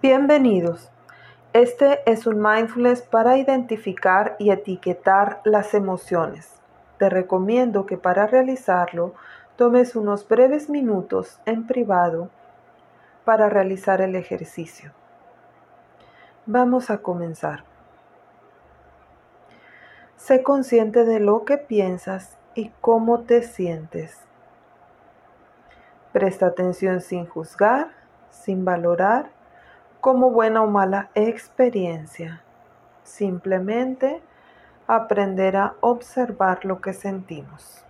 Bienvenidos. Este es un mindfulness para identificar y etiquetar las emociones. Te recomiendo que para realizarlo tomes unos breves minutos en privado para realizar el ejercicio. Vamos a comenzar. Sé consciente de lo que piensas y cómo te sientes. Presta atención sin juzgar, sin valorar como buena o mala experiencia. Simplemente aprender a observar lo que sentimos.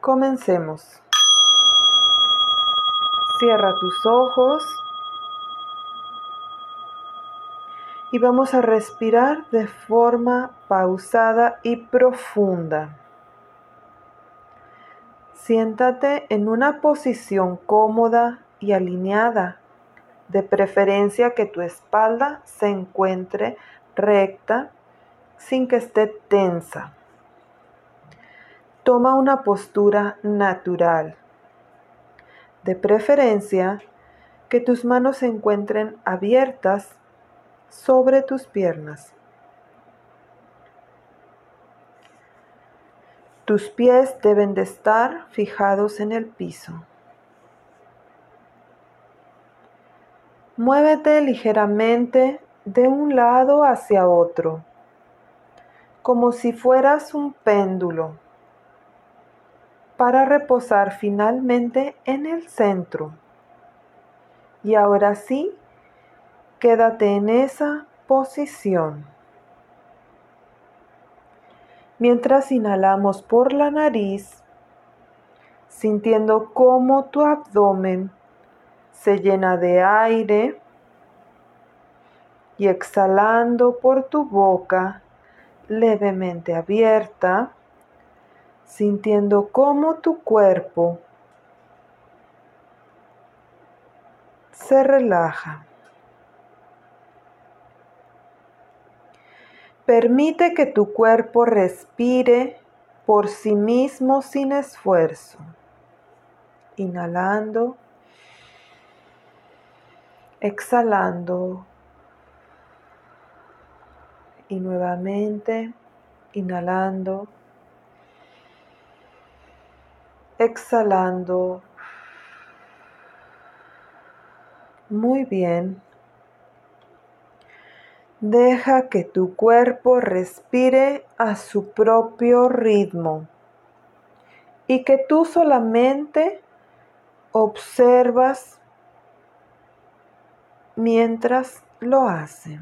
Comencemos. Cierra tus ojos y vamos a respirar de forma pausada y profunda. Siéntate en una posición cómoda y alineada de preferencia que tu espalda se encuentre recta sin que esté tensa. Toma una postura natural. De preferencia que tus manos se encuentren abiertas sobre tus piernas. Tus pies deben de estar fijados en el piso. Muévete ligeramente de un lado hacia otro, como si fueras un péndulo, para reposar finalmente en el centro. Y ahora sí, quédate en esa posición. Mientras inhalamos por la nariz, sintiendo cómo tu abdomen se llena de aire y exhalando por tu boca levemente abierta, sintiendo cómo tu cuerpo se relaja. Permite que tu cuerpo respire por sí mismo sin esfuerzo. Inhalando exhalando y nuevamente inhalando, exhalando. Muy bien. Deja que tu cuerpo respire a su propio ritmo y que tú solamente observas mientras lo hace.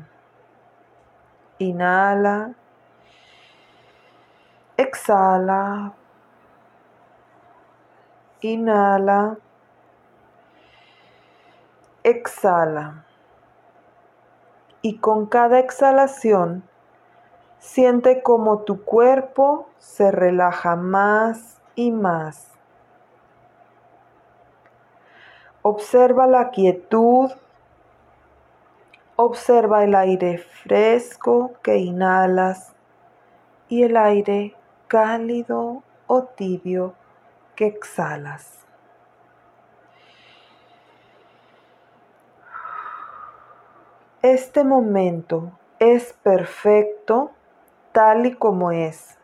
Inhala. Exhala. Inhala. Exhala. Y con cada exhalación, siente como tu cuerpo se relaja más y más. Observa la quietud Observa el aire fresco que inhalas y el aire cálido o tibio que exhalas. Este momento es perfecto tal y como es.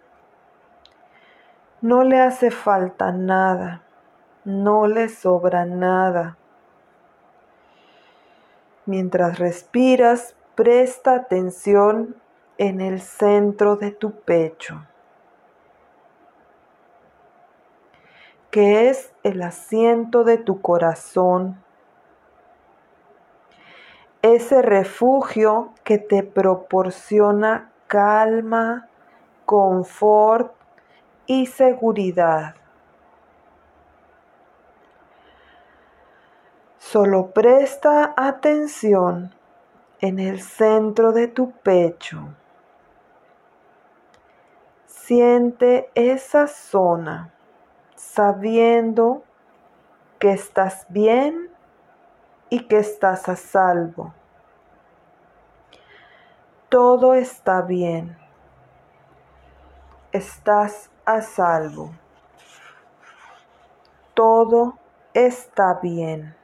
No le hace falta nada, no le sobra nada. Mientras respiras, presta atención en el centro de tu pecho, que es el asiento de tu corazón, ese refugio que te proporciona calma, confort y seguridad. Solo presta atención en el centro de tu pecho. Siente esa zona sabiendo que estás bien y que estás a salvo. Todo está bien. Estás a salvo. Todo está bien.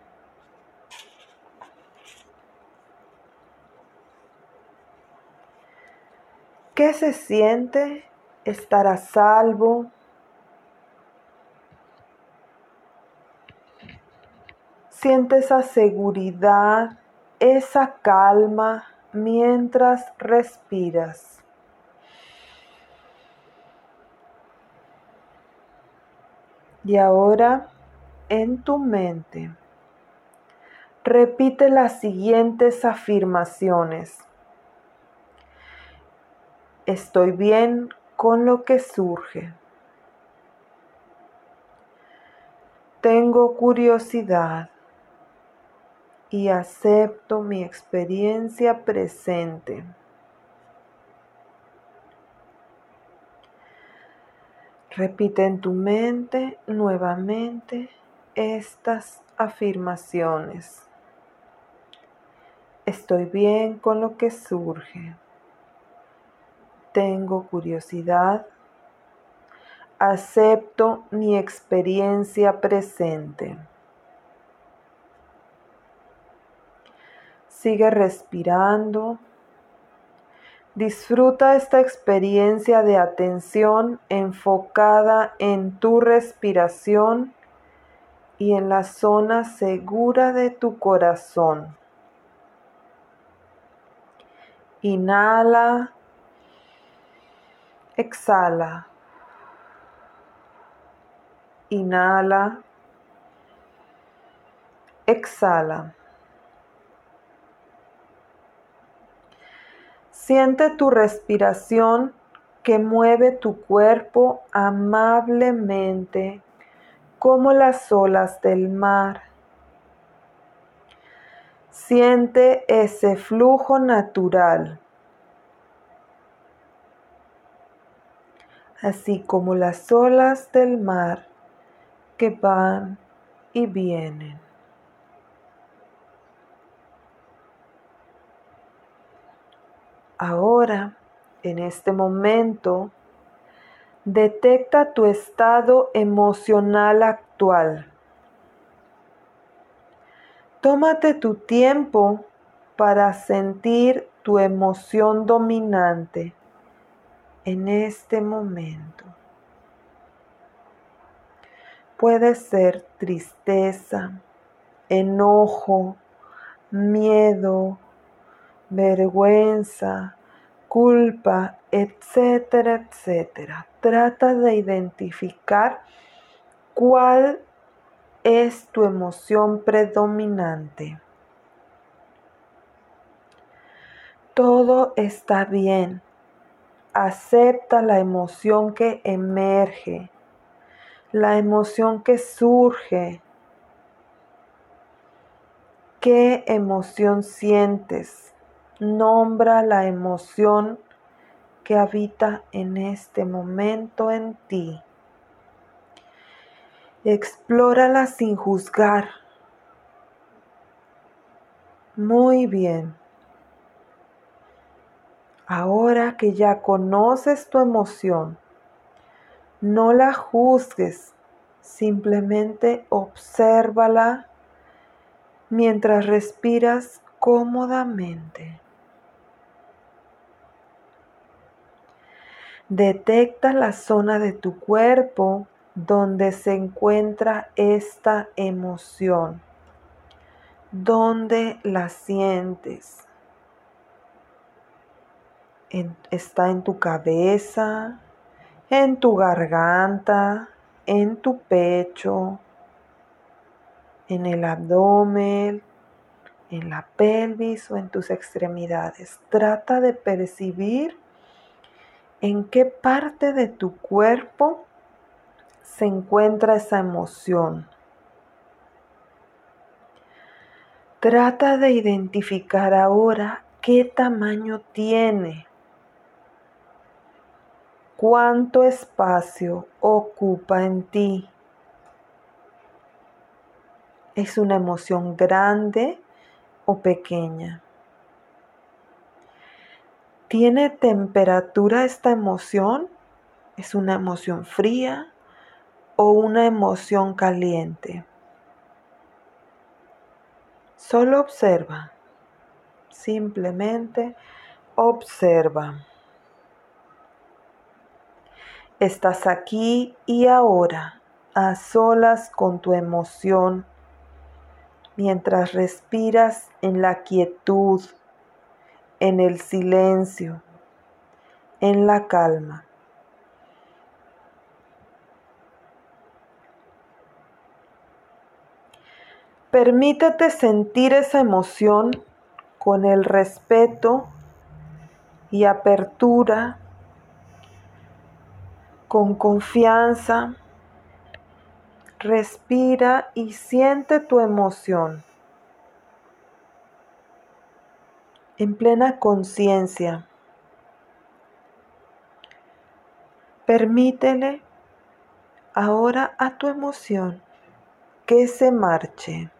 ¿Qué se siente estar a salvo? Siente esa seguridad, esa calma mientras respiras. Y ahora en tu mente repite las siguientes afirmaciones. Estoy bien con lo que surge. Tengo curiosidad y acepto mi experiencia presente. Repite en tu mente nuevamente estas afirmaciones. Estoy bien con lo que surge. Tengo curiosidad. Acepto mi experiencia presente. Sigue respirando. Disfruta esta experiencia de atención enfocada en tu respiración y en la zona segura de tu corazón. Inhala. Exhala. Inhala. Exhala. Siente tu respiración que mueve tu cuerpo amablemente como las olas del mar. Siente ese flujo natural, así como las olas del mar que van y vienen. Ahora, en este momento, detecta tu estado emocional actual. Tómate tu tiempo para sentir tu emoción dominante en este momento. Puede ser tristeza, enojo, miedo, vergüenza, culpa, etcétera, etcétera. Trata de identificar cuál es tu emoción predominante. Todo está bien. Acepta la emoción que emerge, la emoción que surge. ¿Qué emoción sientes? Nombra la emoción que habita en este momento en ti. Explórala sin juzgar. Muy bien. Ahora que ya conoces tu emoción, no la juzgues, simplemente obsérvala mientras respiras cómodamente. Detecta la zona de tu cuerpo donde se encuentra esta emoción. ¿Dónde la sientes? Está en tu cabeza, en tu garganta, en tu pecho, en el abdomen, en la pelvis o en tus extremidades. Trata de percibir en qué parte de tu cuerpo se encuentra esa emoción. Trata de identificar ahora qué tamaño tiene, cuánto espacio ocupa en ti. ¿Es una emoción grande o pequeña? ¿Tiene temperatura esta emoción? ¿Es una emoción fría o una emoción caliente? Solo observa, simplemente observa. Estás aquí y ahora, a solas con tu emoción, mientras respiras en la quietud, en el silencio, en la calma. Permítete sentir esa emoción con el respeto y apertura, con confianza. Respira y siente tu emoción en plena conciencia. Permítele ahora a tu emoción que se marche.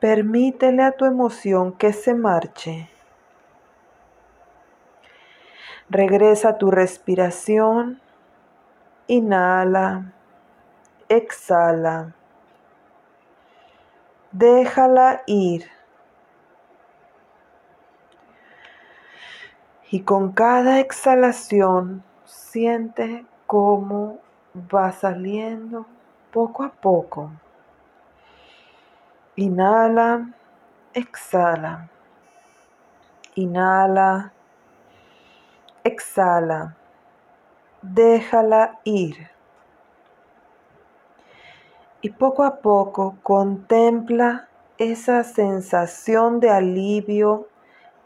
Permítele a tu emoción que se marche. Regresa a tu respiración. Inhala. Exhala. Déjala ir. Y con cada exhalación siente cómo va saliendo poco a poco. Inhala, exhala. Inhala, exhala. Déjala ir. Y poco a poco contempla esa sensación de alivio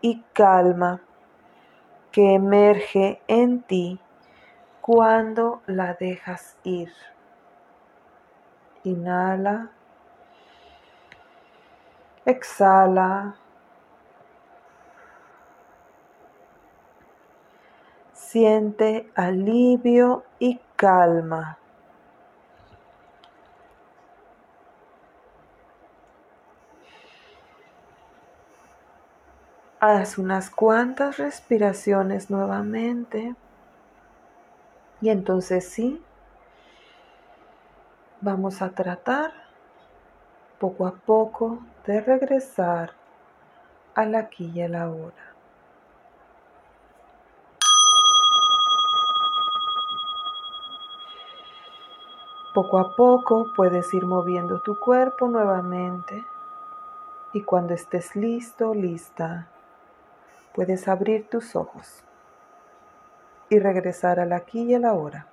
y calma que emerge en ti cuando la dejas ir. Inhala. Exhala. Siente alivio y calma. Haz unas cuantas respiraciones nuevamente. Y entonces sí, vamos a tratar poco a poco de regresar al aquí y a la hora. Poco a poco puedes ir moviendo tu cuerpo nuevamente y cuando estés listo, lista, puedes abrir tus ojos y regresar al aquí y a la hora.